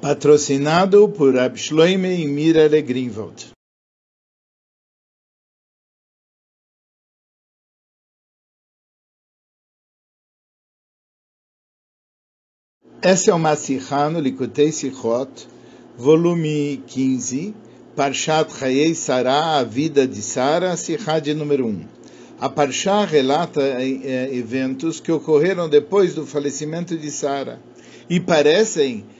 Patrocinado por Abschloime e Mira Greenwald. Essa é uma Sihá no Likutei Sichot, volume 15, Parshat Chayei Sarah, a vida de Sara, Sihá de número 1. A Parshá relata eh, eventos que ocorreram depois do falecimento de Sara e parecem eh,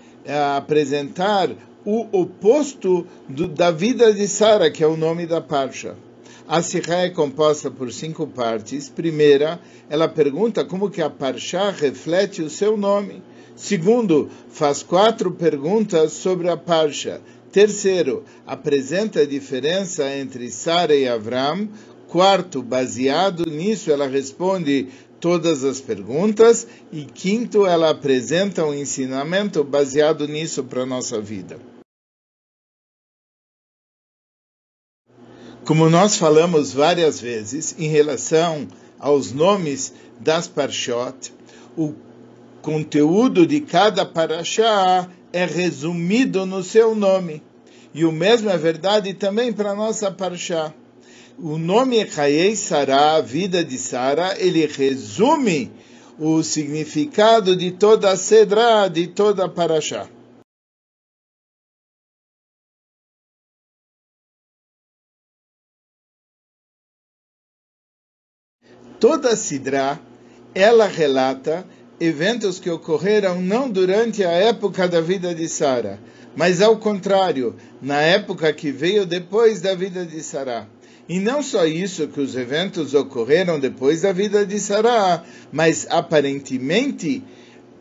apresentar o oposto do, da vida de Sara, que é o nome da Parsha. A Sihá é composta por cinco partes. Primeira, ela pergunta como que a Parshá reflete o seu nome. Segundo, faz quatro perguntas sobre a Parsha. Terceiro, apresenta a diferença entre Sara e Avram. Quarto, baseado nisso, ela responde todas as perguntas. E quinto, ela apresenta um ensinamento baseado nisso para a nossa vida. Como nós falamos várias vezes em relação aos nomes das Parshot, o conteúdo de cada paraxá é resumido no seu nome. E o mesmo é verdade também para a nossa paraxá. O nome Chayei Sará, a vida de Sara, ele resume o significado de toda a Sedra, de toda a paraxá. Toda a Sidra, ela relata eventos que ocorreram não durante a época da vida de Sara, mas ao contrário, na época que veio depois da vida de Sara. E não só isso que os eventos ocorreram depois da vida de Sara, mas aparentemente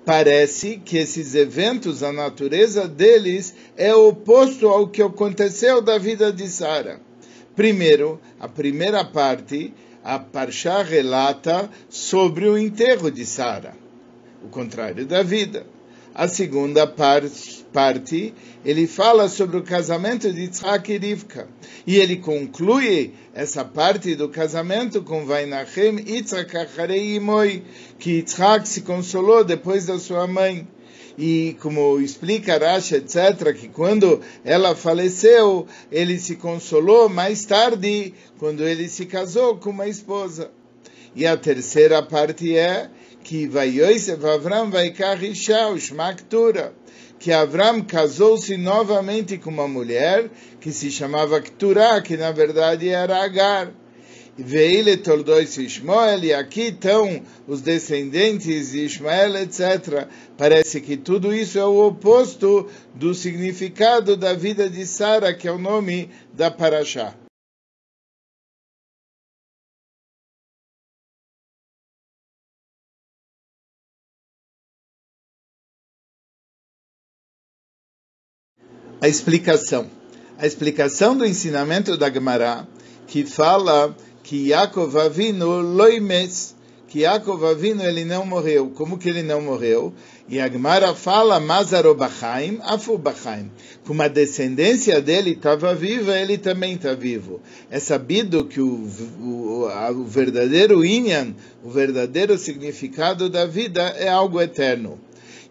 parece que esses eventos, a natureza deles é oposto ao que aconteceu da vida de Sara. Primeiro, a primeira parte, a Parshá relata sobre o enterro de Sara o contrário da vida. A segunda parte, ele fala sobre o casamento de Yitzhak e Rivka. E ele conclui essa parte do casamento com Vainachem Yitzhak Imoi, que Yitzhak se consolou depois da sua mãe. E como explica Rashi, etc., que quando ela faleceu, ele se consolou mais tarde, quando ele se casou com uma esposa. E a terceira parte é que vai Yosef Avram vai Isha, o Shmaktura, que Avram casou-se novamente com uma mulher que se chamava Ktura, que na verdade era Agar. Veile tornou-se Ishmael, e aqui estão os descendentes de Ismael, etc. Parece que tudo isso é o oposto do significado da vida de Sara, que é o nome da Parashá. A explicação. A explicação do ensinamento da Gemara, que fala que Yaakov Avinu loimes, que Yaakov Avinu ele não morreu. Como que ele não morreu? E a Gemara fala Mazarobachaim, Afubachaim. Como a descendência dele estava viva, ele também está vivo. É sabido que o, o, o verdadeiro Inyan, o verdadeiro significado da vida é algo eterno.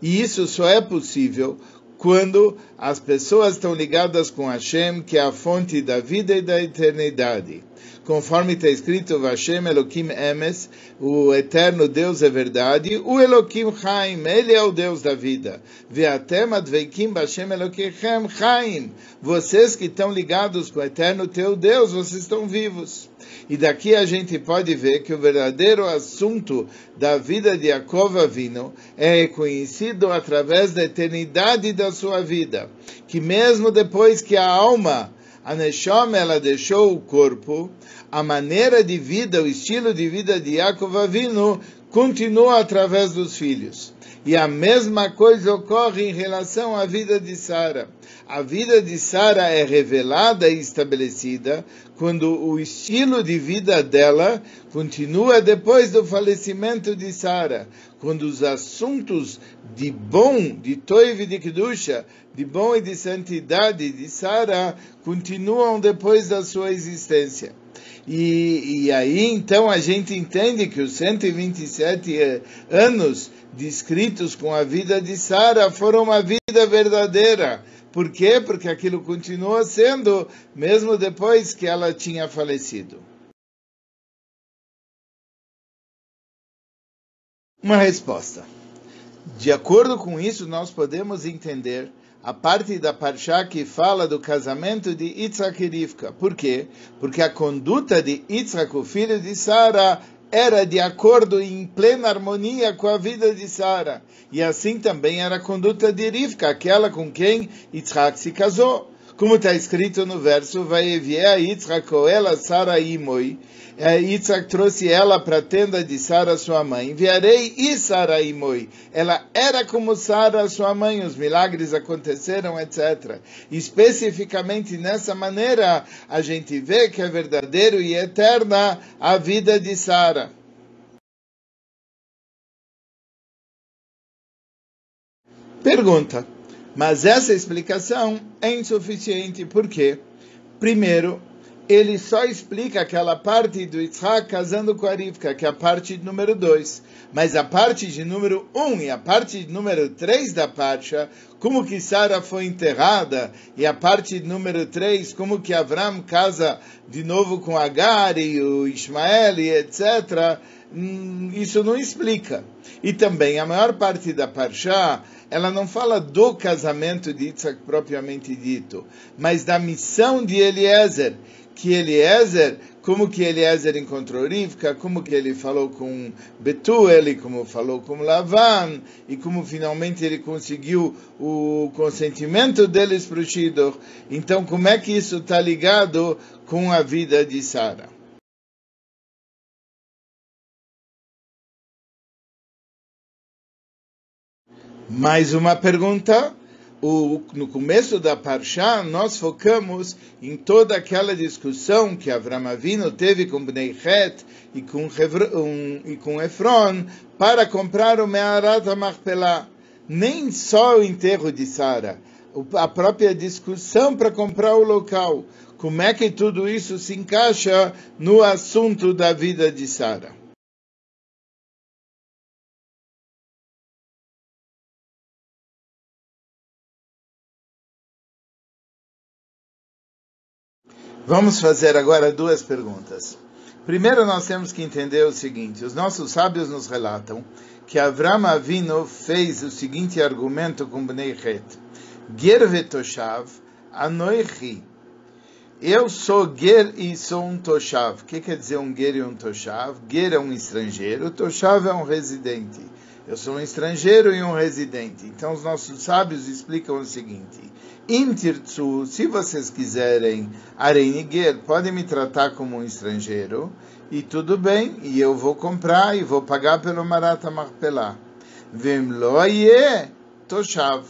E isso só é possível quando as pessoas estão ligadas com Hashem, que é a fonte da vida e da eternidade. Conforme está escrito, Hashem Elohim Emes, o eterno Deus é verdade, o Elohim Chaim, ele é o Deus da vida. Veatem adveikim Hashem Elohim Chaim. Vocês que estão ligados com o eterno teu Deus, vocês estão vivos. E daqui a gente pode ver que o verdadeiro assunto da vida de Yaakov Avino é reconhecido através da eternidade da sua vida. Que mesmo depois que a alma, a Neshom, ela deixou o corpo, a maneira de vida, o estilo de vida de Yaakov Avino continua através dos filhos. E a mesma coisa ocorre em relação à vida de Sara. A vida de Sara é revelada e estabelecida quando o estilo de vida dela continua depois do falecimento de Sara, quando os assuntos de bom, de Toiv e de Kedusha, de bom e de santidade de Sara continuam depois da sua existência. E, e aí então a gente entende que os 127 anos descritos com a vida de Sara foram uma vida vida verdadeira. Por quê? Porque aquilo continua sendo, mesmo depois que ela tinha falecido. Uma resposta. De acordo com isso, nós podemos entender a parte da Parshá que fala do casamento de Yitzhak e Rivka. Por quê? Porque a conduta de Yitzhak, o filho de Sara, era de acordo em plena harmonia com a vida de Sara. E assim também era a conduta de Rivka, aquela com quem Yitzhak se casou. Como está escrito no verso, vai enviar Yitzhak ela Sara Imoi. Yitzhak trouxe ela para a tenda de Sara, sua mãe. Enviarei e Sara Imoi. Ela era como Sara, sua mãe. Os milagres aconteceram, etc. Especificamente nessa maneira, a gente vê que é verdadeiro e eterna a vida de Sara. Pergunta. Mas essa explicação é insuficiente, porque, primeiro, ele só explica aquela parte do Yitzhak casando com a Rivka, que é a parte número 2. Mas a parte de número 1 um e a parte de número 3 da Parsha, como que Sara foi enterrada, e a parte de número 3, como que Avram casa de novo com Agar e o Ismael e etc., isso não explica. E também a maior parte da Parsha ela não fala do casamento de Isaac propriamente dito, mas da missão de Eliezer, que Eliezer, como que Eliezer encontrou Rivka, como que ele falou com Betuel, como falou com Lavan, e como finalmente ele conseguiu o consentimento deles para o Shidor. Então, como é que isso está ligado com a vida de Sara? Mais uma pergunta. O, no começo da Parshá, nós focamos em toda aquela discussão que Avram teve com Bnei Het e com, e com Efron para comprar o Me'arat HaMachpelah. Nem só o enterro de Sara, a própria discussão para comprar o local. Como é que tudo isso se encaixa no assunto da vida de Sara? Vamos fazer agora duas perguntas. Primeiro, nós temos que entender o seguinte: os nossos sábios nos relatam que Avram Avinu fez o seguinte argumento com Bnei Het: Ger vetoshav anoichi. Eu sou ger e sou um toshav. O que quer dizer um ger e um toshav? Ger é um estrangeiro, toshav é um residente. Eu sou um estrangeiro e um residente. Então, os nossos sábios explicam o seguinte: Intirtsu, se vocês quiserem, Areniguer, podem me tratar como um estrangeiro, e tudo bem, e eu vou comprar e vou pagar pelo Marata Marpelá. Vemloye Toshav.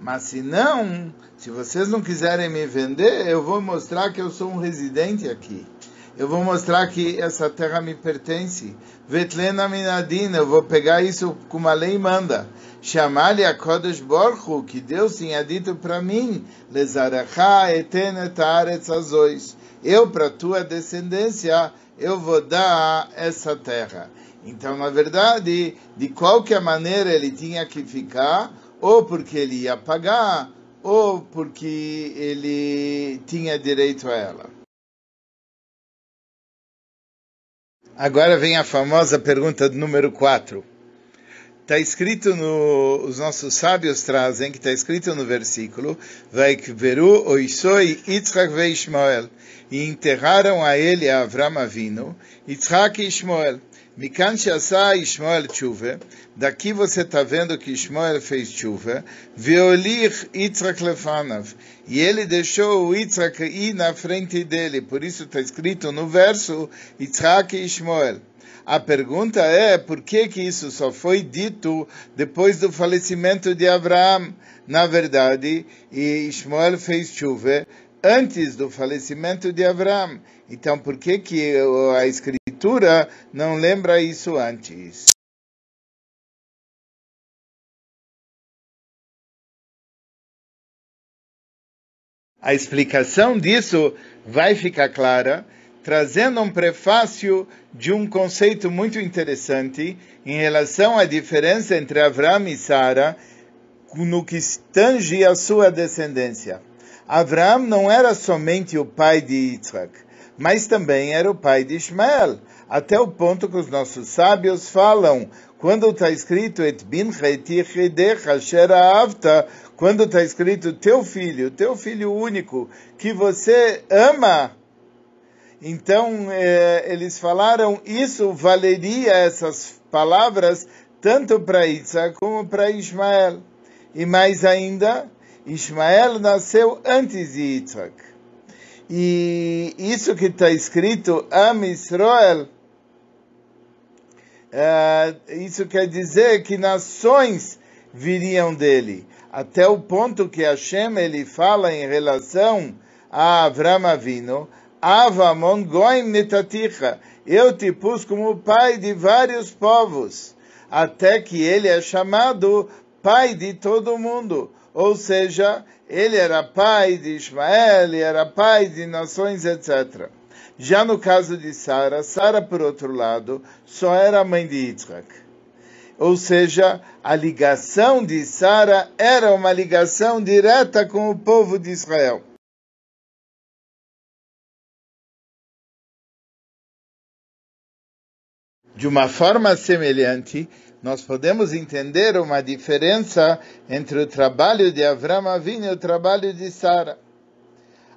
Mas se não, se vocês não quiserem me vender, eu vou mostrar que eu sou um residente aqui. Eu vou mostrar que essa terra me pertence. Vetlena minadina, eu vou pegar isso como a lei manda. Chamar-lhe a Kodesh Borchu, que Deus tinha dito para mim, Lezaracha etenet aretz azois. Eu, para tua descendência, eu vou dar essa terra. Então, na verdade, de qualquer maneira ele tinha que ficar, ou porque ele ia pagar, ou porque ele tinha direito a ela. Agora vem a famosa pergunta número 4. Está escrito no, os nossos sábios trazem que está escrito no versículo, Vaikveru oisoi Yitzhak ve Ishmael, e enterraram a ele a Avram Avinu, Yitzhak e Ishmael. Mikan Shasa Ishmael Tshuva, daqui você está vendo que Ishmael fez Tshuva, Lefanav, e ele deixou o Yitzhak ir na frente dele, por isso está escrito no verso Yitzhak e Ishmael. A pergunta é por que, que isso só foi dito depois do falecimento de Abraão? Na verdade, Ishmael fez chuva antes do falecimento de Abraão. Então, por que, que a Não lembra isso antes? A explicação disso vai ficar clara trazendo um prefácio de um conceito muito interessante em relação à diferença entre Avram e Sara no que tange a sua descendência. Abraão não era somente o pai de Yitzhak, mas também era o pai de Ismael, até o ponto que os nossos sábios falam, quando está escrito Et bin quando está escrito teu filho, teu filho único, que você ama, então eh, eles falaram isso valeria essas palavras tanto para Isaac como para Ismael. E mais ainda, Ismael nasceu antes de Isaac. E isso que está escrito, Am Israel, uh, isso quer dizer que nações viriam dele. Até o ponto que Hashem ele fala em relação a Avram Avino, Avamon goim netaticha, eu te pus como pai de vários povos, até que ele é chamado pai de todo mundo. Ou seja, ele era pai de Ismael, ele era pai de nações, etc. Já no caso de Sara, Sara, por outro lado, só era mãe de Yitzhak. Ou seja, a ligação de Sara era uma ligação direta com o povo de Israel. De uma forma semelhante, nós podemos entender uma diferença entre o trabalho de Abraão Avinu e o trabalho de Sara.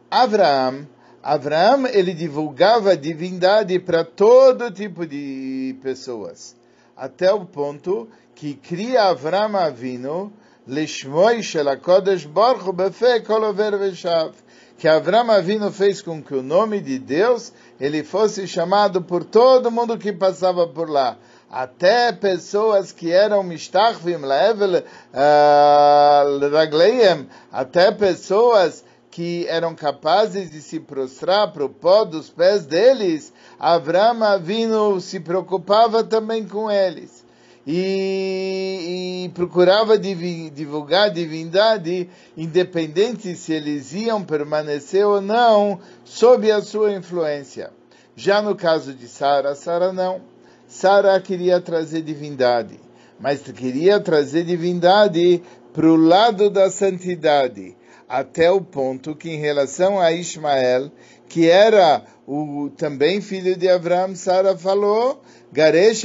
Abraão, Abraão ele divulgava a divindade para todo tipo de pessoas, até o ponto que cria Abraão Avinu Lishmoi Shel HaKodesh Baruch Befe Kol Over Veshav. Que Abraão Avinu fez com que o nome de Deus ele fosse chamado por todo mundo que passava por lá. Até pessoas que eram mistarvim level ah, ragleim, até pessoas que eram capazes de se prostrar para o pó dos pés deles, Avram Avinu se preocupava também com eles. E, e, procurava divulgar divindade, independente se eles iam permanecer ou não, sob a sua influência. Já no caso de Sara, Sara não. Sara queria trazer divindade, mas queria trazer divindade para o lado da santidade, até o ponto que em relação a Ismael, que era o também filho de Abraão, Sara falou, Garesh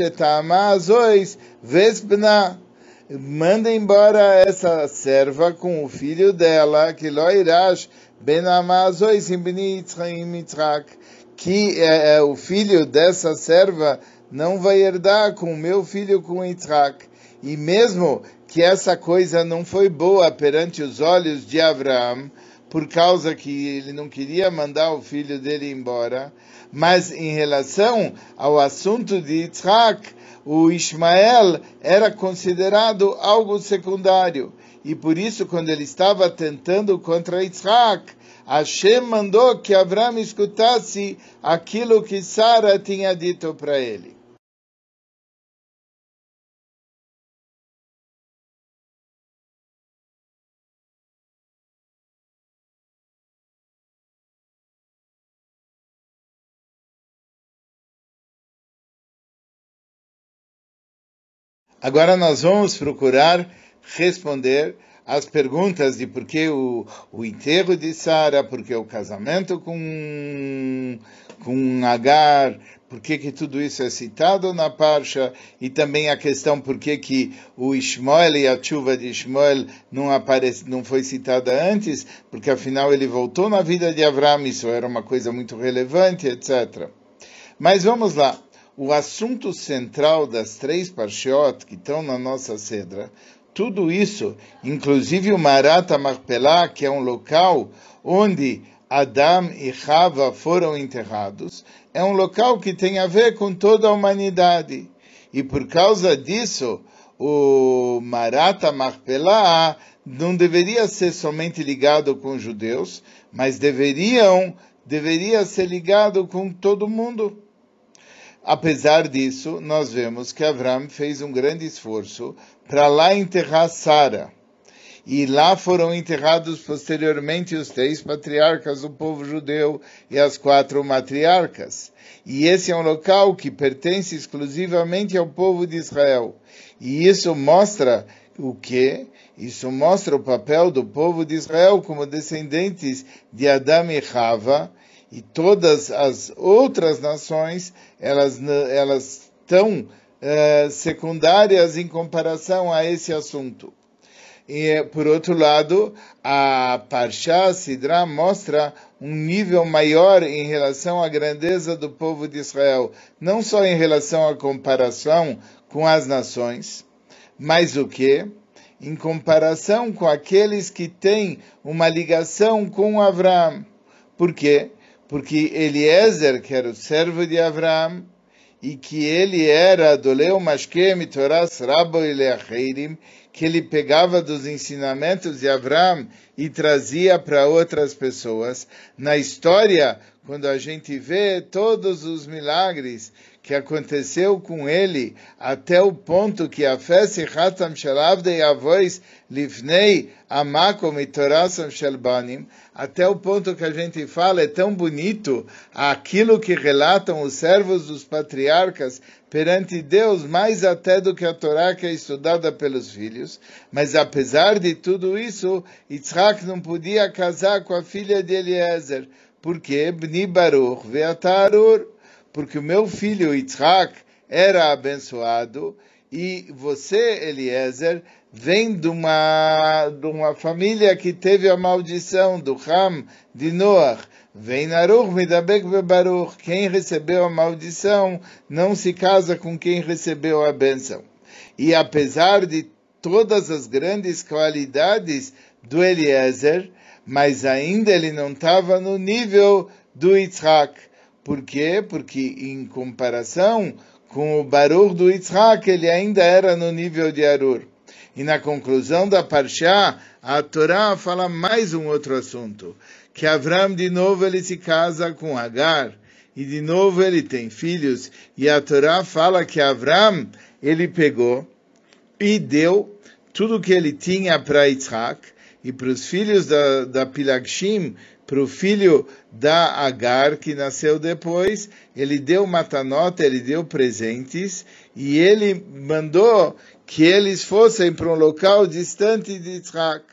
azois vesbna, manda embora essa serva com o filho dela, que loirash ben amazois que é, é o filho dessa serva não vai herdar com o meu filho, com Isaac. E mesmo que essa coisa não foi boa perante os olhos de Abraão, por causa que ele não queria mandar o filho dele embora, mas em relação ao assunto de Isaac, o Ismael era considerado algo secundário. E por isso, quando ele estava tentando contra Isaac, Hashem mandou que Abraão escutasse aquilo que Sara tinha dito para ele. Agora nós vamos procurar responder as perguntas de por que o, o enterro de Sara, por que o casamento com, com Agar, por que, que tudo isso é citado na Parsha, e também a questão por que, que o Ishmael e a chuva de Ishmael não, aparece, não foi citada antes, porque afinal ele voltou na vida de Avram, isso era uma coisa muito relevante, etc. Mas vamos lá o assunto central das três parshiot que estão na nossa cedra, tudo isso, inclusive o Marata Marpelá, que é um local onde Adam e Chava foram enterrados, é um local que tem a ver com toda a humanidade. E por causa disso, o Marata Marpelá não deveria ser somente ligado com os judeus, mas deveriam, deveria ser ligado com todo mundo. Apesar disso, nós vemos que Avram fez um grande esforço para lá enterrar Sara. E lá foram enterrados posteriormente os três patriarcas do povo judeu e as quatro matriarcas. E esse é um local que pertence exclusivamente ao povo de Israel. E isso mostra O que? Isso mostra o papel do povo de Israel como descendentes de Adão e Rava, e todas as outras nações, elas, elas estão uh, secundárias em comparação a esse assunto. E, por outro lado, a Parsha Sidra mostra um nível maior em relação à grandeza do povo de Israel, não só em relação à comparação com as nações, mas o que? Em comparação com aqueles que têm uma ligação com Abraão. Por quê? Porque Eliezer, que era o servo de Abraão, e que ele era Doleu Mashkem Toras Rabo Eleacheirim, que ele pegava dos ensinamentos de Abraão e trazia para outras pessoas. Na história, quando a gente vê todos os milagres que aconteceu com ele, até o ponto que a fé se Hatam Shalavdei Avois Livnei Amakom e Torasam Shelbanim, até o ponto que a gente fala, é tão bonito aquilo que relatam os servos dos patriarcas perante Deus, mais até do que a Torá que é estudada pelos filhos. Mas apesar de tudo isso, Yitzhak não podia casar com a filha de Eliezer. Por quê? Bni Baruch ve'atarur porque o meu filho Yitzhak era abençoado e você, Eliezer, vem de uma, de uma família que teve a maldição do Ham de Noach. Vem Naruch Midabek Baruch. Quem recebeu a maldição não se casa com quem recebeu a bênção. E apesar de todas as grandes qualidades do Eliezer, mas ainda ele não estava no nível do Yitzhak. Por quê? Porque em comparação com o Baruch do Yitzhak, ele ainda era no nível de Arur. E na conclusão da Parshá, a Torá fala mais um outro assunto, que Avram de novo ele se casa com Agar, e de novo ele tem filhos, e a Torá fala que Avram ele pegou e deu tudo que ele tinha para Yitzhak, e para os filhos da, da Pilagshim, para o filho da Agar, que nasceu depois, ele deu matanota, ele deu presentes, e ele mandou que eles fossem para um local distante de Yitzhak.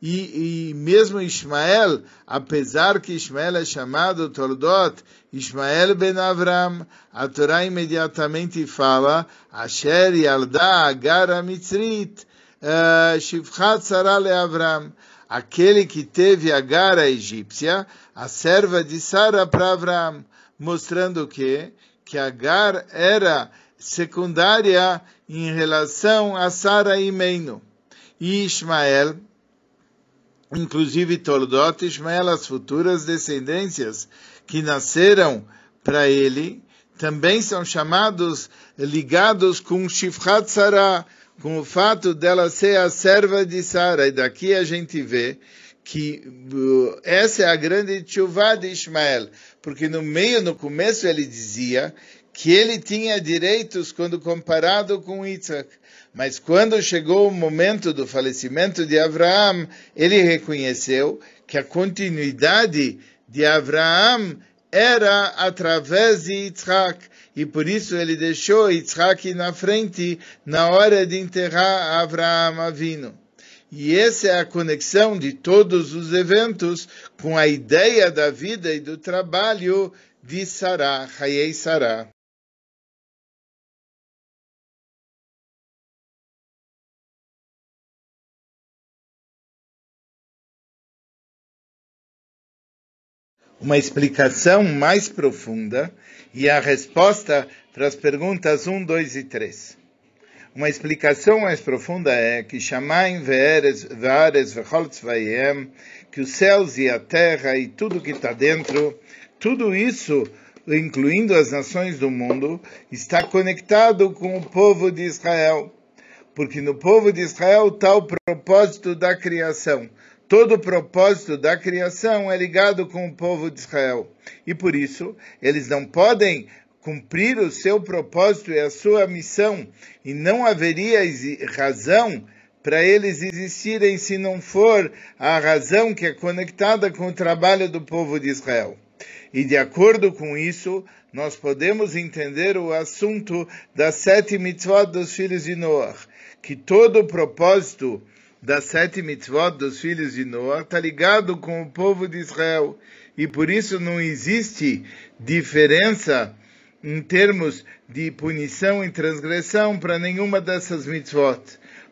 E, e, mesmo Ismael, apesar que Ismael é chamado Tordot, Ismael ben Avram, a Torá imediatamente fala, Asher yalda agar mitzrit, eh, shivchat sarah Avram aquele que teve Agar a egípcia, a serva de Sara para Abraão, mostrando que que Agar era secundária em relação a Sara e Meino. E Ismael, inclusive Toldot, Ismael, as futuras descendências que nasceram para ele, também são chamados, ligados com Shifrat Sarah, com o fato dela ser a serva de Sara. E daqui a gente vê que uh, essa é a grande chuva de Ismael, porque no meio, no começo, ele dizia que ele tinha direitos quando comparado com Isaac. Mas quando chegou o momento do falecimento de Abraão, ele reconheceu que a continuidade de Abraão era através de Isaac e por isso ele deixou Yitzhak na frente na hora de enterrar Abraão Avino. E essa é a conexão de todos os eventos com a ideia da vida e do trabalho de Sarah, Hayei Sarah. Uma explicação mais profunda e a resposta para as perguntas 1, 2 e 3. Uma explicação mais profunda é que Shamaim ve'eres ve'ares ve'chol tzvayem, que os céus e a terra e tudo que está dentro, tudo isso, incluindo as nações do mundo, está conectado com o povo de Israel. Porque no povo de Israel está o propósito da criação todo o propósito da criação é ligado com o povo de Israel. E por isso, eles não podem cumprir o seu propósito e a sua missão, e não haveria razão para eles existirem se não for a razão que é conectada com o trabalho do povo de Israel. E de acordo com isso, nós podemos entender o assunto das sete mitzvot dos filhos de Noah, que todo o propósito das sete mitzvot dos filhos de Noah está ligado com o povo de Israel. E por isso não existe diferença em termos de punição e transgressão para nenhuma dessas mitzvot,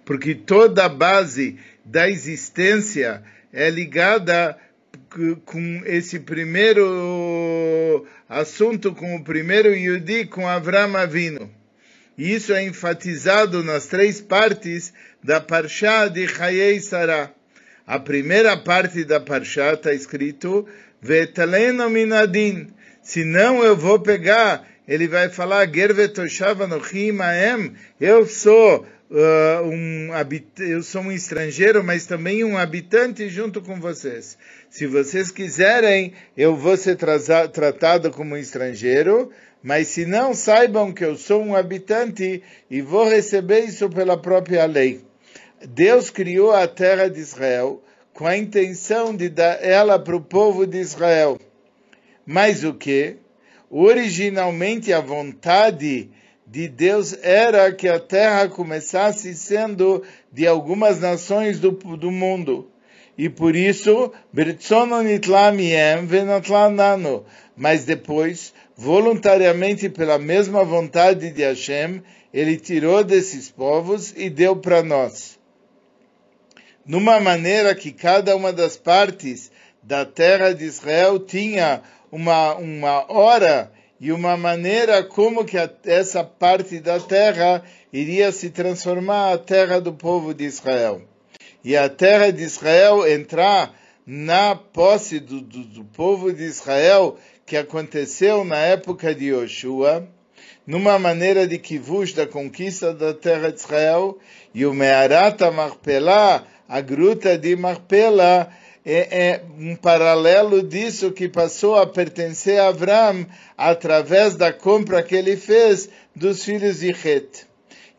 porque toda a base da existência é ligada com esse primeiro assunto, com o primeiro Yudi, com Avram Avinu. E isso é enfatizado nas três partes da Parshá de Chayei Sarah. A primeira parte da Parshá está escrito Vetaleno minadin. Senão eu vou pegar, ele vai falar Gervetoshav Anochim Aem. Eu sou uh, um eu sou um estrangeiro, mas também um habitante junto com vocês. Se vocês quiserem, eu vou ser tratado como estrangeiro, mas se não, saibam que eu sou um habitante e vou receber isso pela própria lei. Deus criou a terra de Israel com a intenção de dar ela para o povo de Israel. Mas o que? Originalmente a vontade de Deus era que a terra começasse sendo de algumas nações do, do mundo. E por isso, mas depois, voluntariamente pela mesma vontade de Hashem, ele tirou desses povos e deu para nós. Numa maneira que cada uma das partes da terra de Israel tinha uma, uma hora e uma maneira como que a, essa parte da terra iria se transformar a terra do povo de Israel. E a terra de Israel entrar na posse do, do, do povo de Israel que aconteceu na época de Yoshua, numa maneira de kivush da conquista da terra de Israel, e o Me'arata Marpelá, a gruta de Marpela, é, é, um paralelo disso que passou a pertencer a Avram através da compra que ele fez dos filhos de Het.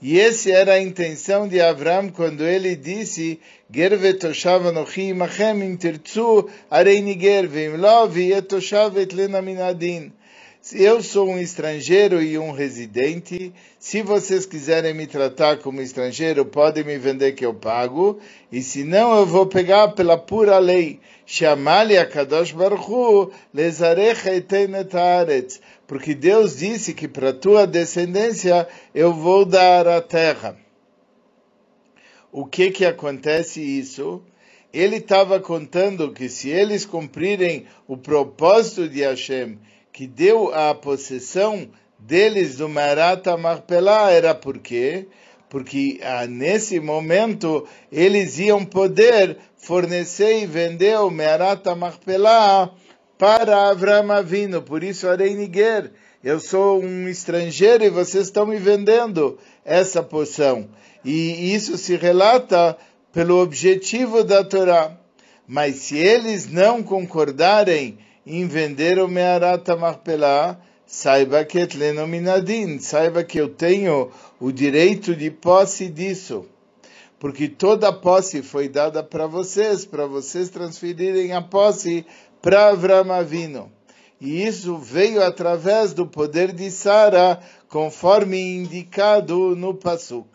E essa era a intenção de Avram quando ele disse Gerve toshav anochi imachem im tirtzu areini gerve im lo toshav minadin. Eu sou um estrangeiro e um residente. Se vocês quiserem me tratar como estrangeiro, podem me vender que eu pago. E se não, eu vou pegar pela pura lei. Chamali a Kadosh Baruch lezarecha etenet haaretz. Porque Deus disse que para tua descendência eu vou dar a terra. O que que acontece isso? Ele estava contando que se eles cumprirem o propósito de Hashem, que deu a possessão deles do Marata Marpelá era por quê? Porque ah, nesse momento eles iam poder fornecer e vender o Marata Marpelá para Avram Avino. Por isso, Arei Niguer, eu sou um estrangeiro e vocês estão me vendendo essa poção. E isso se relata pelo objetivo da Torá. Mas se eles não concordarem em vender o Mearata Marpelá, saiba que etleno minadin, saiba que eu tenho o direito de posse disso. Porque toda a posse foi dada para vocês, para vocês transferirem a posse para Avram Avino. E isso veio através do poder de Sara, conforme indicado no Pasuk.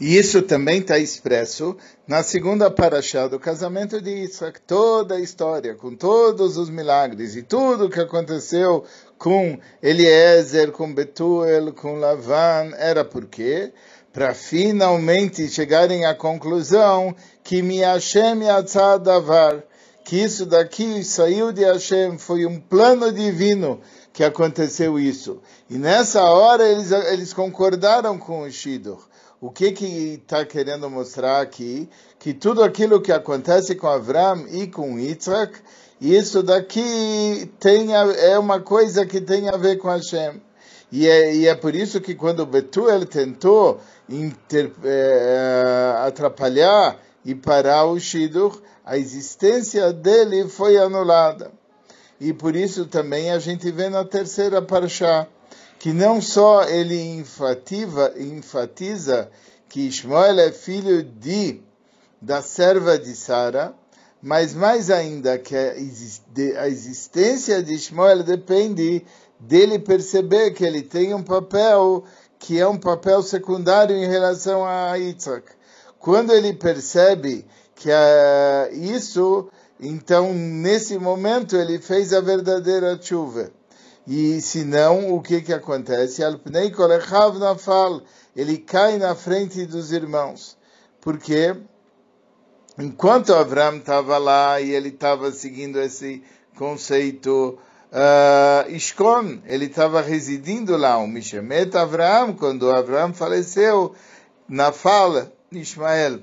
E isso também está expresso na segunda paraxá do casamento de Isaac. Toda a história, com todos os milagres e tudo que aconteceu com Eliezer, com Betuel, com Lavan, era por quê? Para finalmente chegarem à conclusão que mi Hashem davar, que isso daqui saiu de Hashem, foi um plano divino que aconteceu isso. E nessa hora eles, eles concordaram com o Shidur. O que que está querendo mostrar aqui? Que tudo aquilo que acontece com Avram e com Yitzhak, isso daqui tem a, é uma coisa que tem a ver com Hashem. E é, e é por isso que quando Betuel tentou inter, é, atrapalhar e parar o Shidur, a existência dele foi anulada. E por isso também a gente vê na terceira parashá que não só ele enfatiza, enfatiza que Ismael é filho de da serva de Sara, mas mais ainda que a existência de Ismael depende dele perceber que ele tem um papel que é um papel secundário em relação a Isaac. Quando ele percebe que uh, isso, então nesse momento ele fez a verdadeira chuva. E se não, o que que acontece? Ele cai na frente dos irmãos. Porque enquanto Abraão estava lá e ele estava seguindo esse conceito uh, Ishkon, ele estava residindo lá, o Mishemet Abraão, quando Abraão faleceu, na fala Ismael.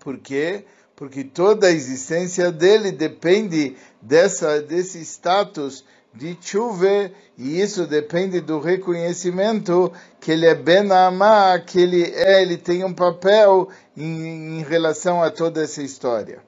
Por quê? Porque toda a existência dele depende dessa, desse status de chuva, e isso depende do reconhecimento que ele é Ben Amá, que ele é, ele tem um papel em, em relação a toda essa história.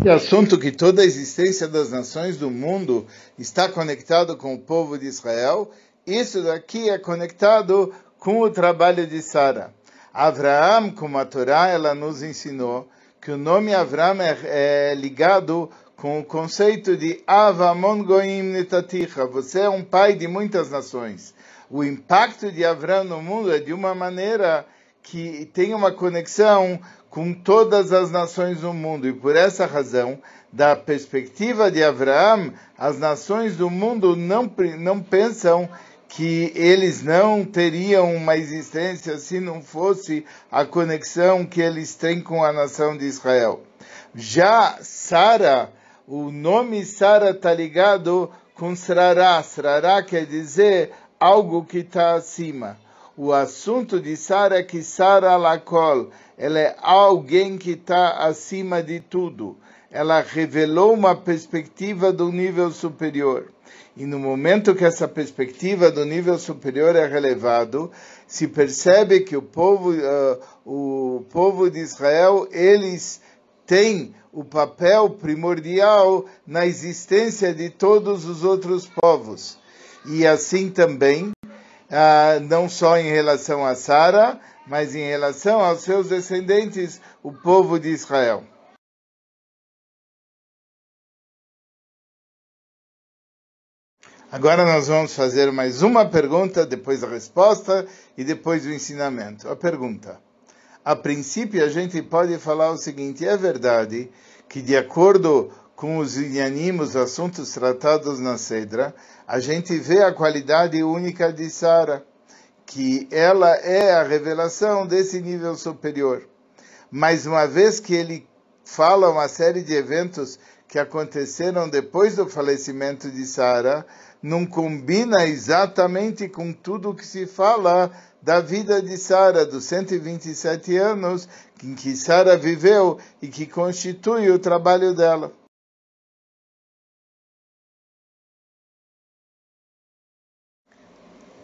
Esse assunto que toda a existência das nações do mundo está conectado com o povo de Israel, isso daqui é conectado com o trabalho de Sara. Abraão, como a Torá ela nos ensinou, que o nome Abraão é, é ligado com o conceito de Avamon Goim Netaticha. Você é um pai de muitas nações. O impacto de Abraão no mundo é de uma maneira que tem uma conexão com todas as nações do mundo. E por essa razão, da perspectiva de Abraão, as nações do mundo não, não pensam que eles não teriam uma existência se não fosse a conexão que eles têm com a nação de Israel. Já Sara, o nome Sara está ligado com Srará. Srará quer dizer algo que está acima. O assunto de Sara é que Sara Lakol, ela é alguém que está acima de tudo. Ela revelou uma perspectiva do nível superior. E no momento que essa perspectiva do nível superior é relevado, se percebe que o povo, uh, o povo de Israel, eles têm o papel primordial na existência de todos os outros povos. E assim também, uh, não só em relação a Sara, mas em relação aos seus descendentes, o povo de Israel. Agora nós vamos fazer mais uma pergunta, depois a resposta e depois o ensinamento. A pergunta. A princípio, a gente pode falar o seguinte: é verdade que, de acordo com os inanimos, assuntos tratados na Cedra, a gente vê a qualidade única de Sara, que ela é a revelação desse nível superior. Mas uma vez que ele fala uma série de eventos que aconteceram depois do falecimento de Sara, não combina exatamente com tudo que se fala da vida de Sara, dos 127 anos em que Sara viveu e que constitui o trabalho dela.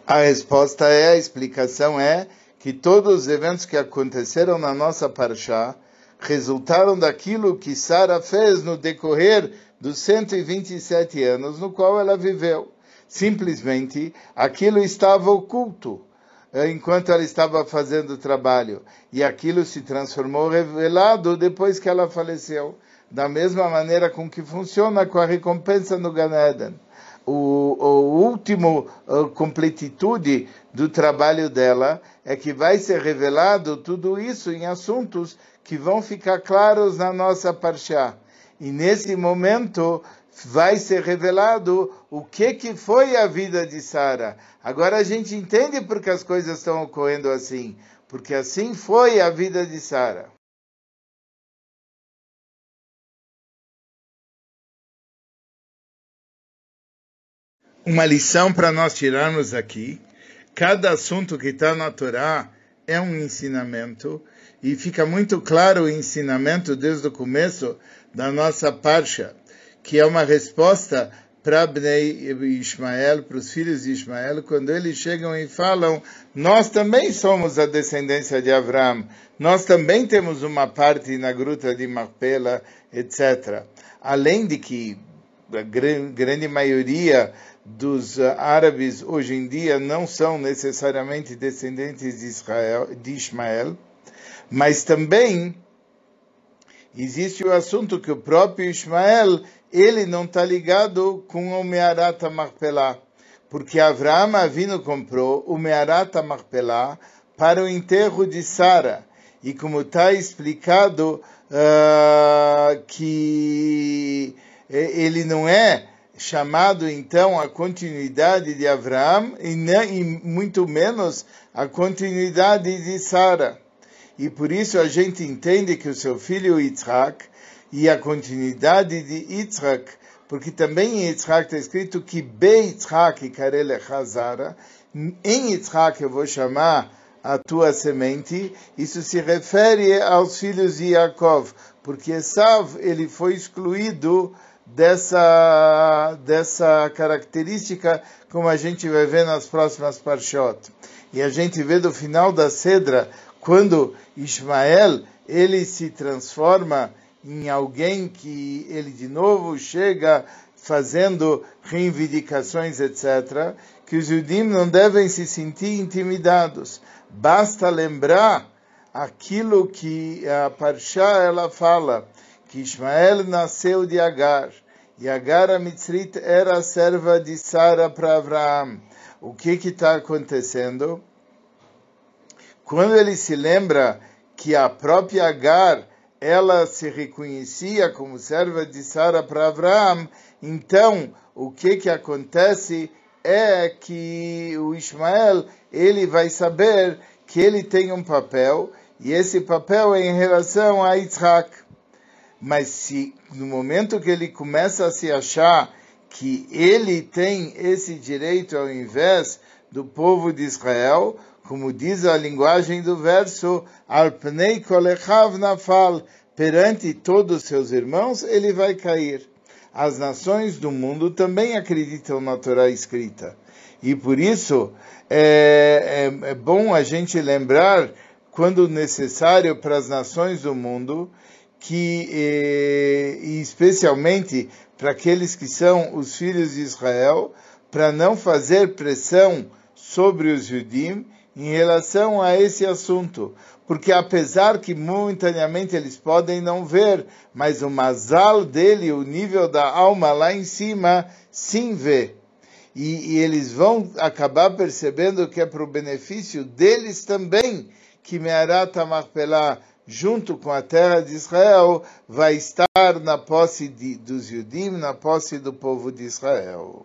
A resposta é, a explicação é que todos os eventos que aconteceram na nossa parshá resultaram daquilo que Sara fez no decorrer dos 127 anos no qual ela viveu. Simplesmente aquilo estava oculto eh, enquanto ela estava fazendo o trabalho e aquilo se transformou revelado depois que ela faleceu. Da mesma maneira com que funciona com a recompensa no Ganeden. O, o último a completitude do trabalho dela é que vai ser revelado tudo isso em assuntos que vão ficar claros na nossa parxá. E nesse momento vai ser revelado o que, que foi a vida de Sara. Agora a gente entende porque as coisas estão ocorrendo assim. Porque assim foi a vida de Sara. Uma lição para nós tirarmos aqui: cada assunto que está na Torá é um ensinamento, e fica muito claro o ensinamento desde o começo da nossa parcha, que é uma resposta para Bnei Ismael, para os filhos de Ismael, quando eles chegam e falam: Nós também somos a descendência de Abraão, nós também temos uma parte na gruta de Marpela, etc. Além de que a grande maioria dos árabes hoje em dia não são necessariamente descendentes de, Israel, de Ismael, mas também existe o assunto que o próprio Ismael ele não está ligado com o Mearata Marpelá, porque Avraham Avino comprou o Mearata Marpelá para o enterro de Sara. E como está explicado uh, que ele não é chamado então a continuidade de Abraão e, e muito menos a continuidade de Sara. E por isso a gente entende que o seu filho Yitzhak e a continuidade de Yitzhak, porque também em Yitzhak está escrito que Be Yitzhak Karele Hazara, em Yitzhak eu vou chamar a tua semente, isso se refere aos filhos de Yaakov, porque Esav ele foi excluído dessa, dessa característica, como a gente vai ver nas próximas parshot. E a gente vê do final da Cedra, quando Ismael ele se transforma em alguém que ele de novo chega fazendo reivindicações, etc., que os judim não devem se sentir intimidados. Basta lembrar aquilo que a Parshá ela fala, que Ismael nasceu de Agar, e Agar a Mitzrit era a serva de Sara para Abraão. O que está acontecendo? Quando ele se lembra que a própria Agar ela se reconhecia como serva de Sara para Abraão, então o que que acontece é que o Ismael ele vai saber que ele tem um papel e esse papel é em relação a Isaac. Mas se no momento que ele começa a se achar que ele tem esse direito ao invés do povo de Israel, como diz a linguagem do verso, Alpnei kolechav nafal, perante todos seus irmãos, ele vai cair. As nações do mundo também acreditam na Torá escrita. E por isso é, é, é bom a gente lembrar, quando necessário para as nações do mundo, que, eh, e especialmente para aqueles que são os filhos de Israel, para não fazer pressão sobre os judim em relação a esse assunto. Porque apesar que momentaneamente eles podem não ver, mas o masal dele, o nível da alma lá em cima, sim vê. E, e eles vão acabar percebendo que é para o benefício deles também que Mearat Marpelá junto com a terra de Israel, vai estar na posse de, dos Yudim, na posse do povo de Israel.